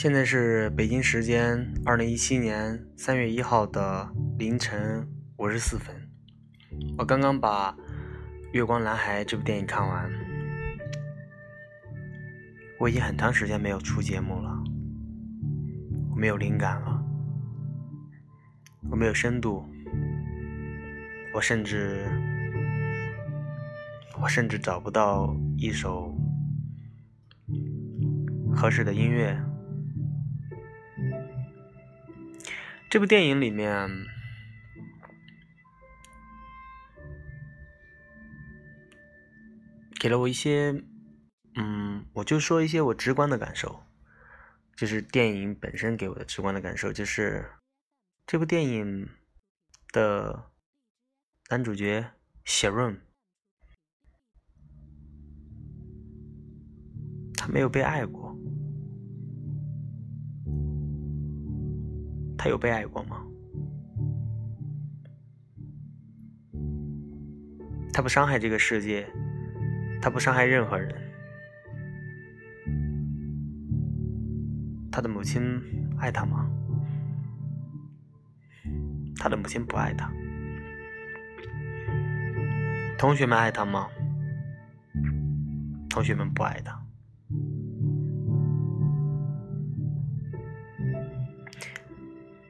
现在是北京时间二零一七年三月一号的凌晨五十四分。我刚刚把《月光男孩》这部电影看完。我已经很长时间没有出节目了，我没有灵感了，我没有深度，我甚至，我甚至找不到一首合适的音乐。这部电影里面给了我一些，嗯，我就说一些我直观的感受，就是电影本身给我的直观的感受，就是这部电影的男主角谢润，他没有被爱过。他有被爱过吗？他不伤害这个世界，他不伤害任何人。他的母亲爱他吗？他的母亲不爱他。同学们爱他吗？同学们不爱他。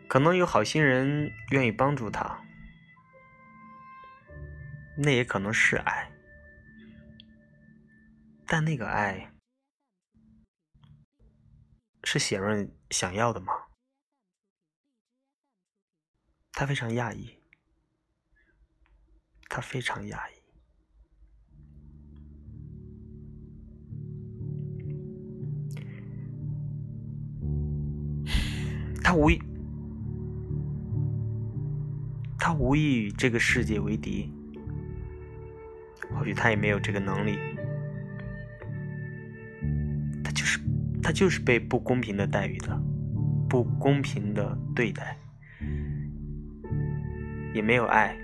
可能有好心人愿意帮助他，那也可能是爱，但那个爱是写润想要的吗？他非常讶异，他非常讶异，他无意与这个世界为敌，或许他也没有这个能力。他就是他就是被不公平的待遇的，不公平的对待，也没有爱。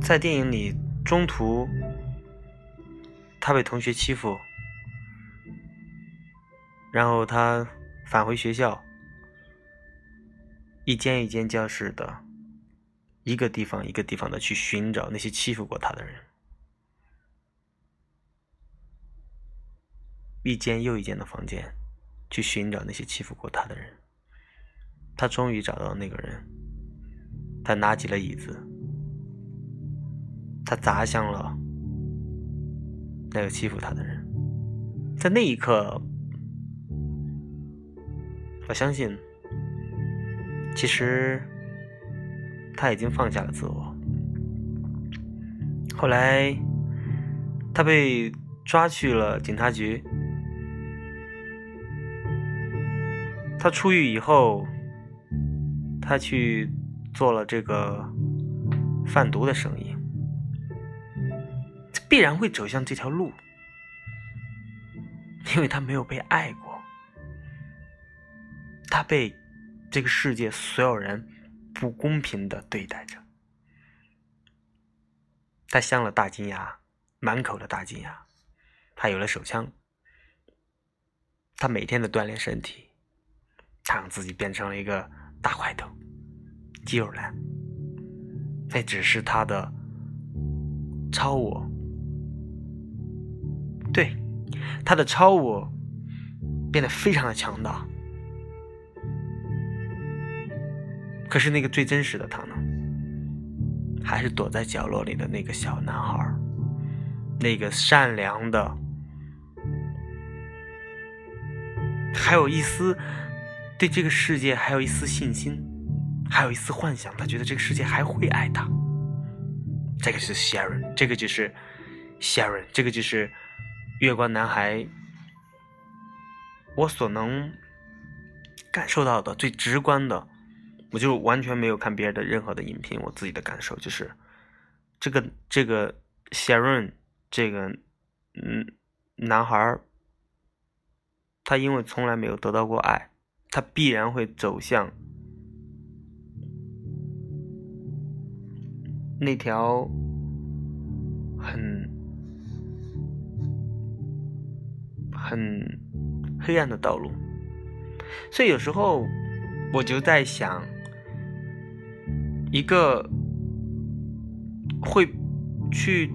在电影里，中途他被同学欺负。然后他返回学校，一间一间教室的，一个地方一个地方的去寻找那些欺负过他的人，一间又一间的房间，去寻找那些欺负过他的人。他终于找到那个人，他拿起了椅子，他砸向了那个欺负他的人，在那一刻。我相信，其实他已经放下了自我。后来，他被抓去了警察局。他出狱以后，他去做了这个贩毒的生意，必然会走向这条路，因为他没有被爱过。他被这个世界所有人不公平的对待着，他镶了大金牙，满口的大金牙，他有了手枪，他每天的锻炼身体，他让自己变成了一个大块头，肌肉男，那只是他的超我，对，他的超我变得非常的强大。可是那个最真实的他呢？还是躲在角落里的那个小男孩，那个善良的，还有一丝对这个世界还有一丝信心，还有一丝幻想。他觉得这个世界还会爱他。这个是 Sharon，这个就是 Sharon，这个就是月光男孩。我所能感受到的最直观的。我就完全没有看别人的任何的影评，我自己的感受就是，这个这个 Sharon 这个嗯男孩他因为从来没有得到过爱，他必然会走向那条很很黑暗的道路。所以有时候我就在想，一个会去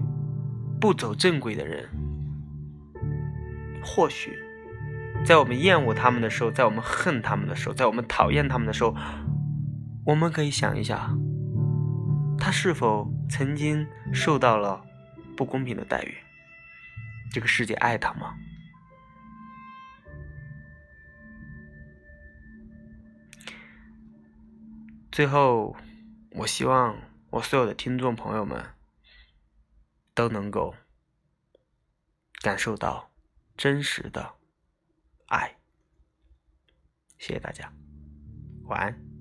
不走正轨的人，或许在我们厌恶他们的时候，在我们恨他们的时候，在我们讨厌他们的时候，我们可以想一下，他是否曾经受到了不公平的待遇？这个世界爱他吗？最后，我希望我所有的听众朋友们都能够感受到真实的爱。谢谢大家，晚安。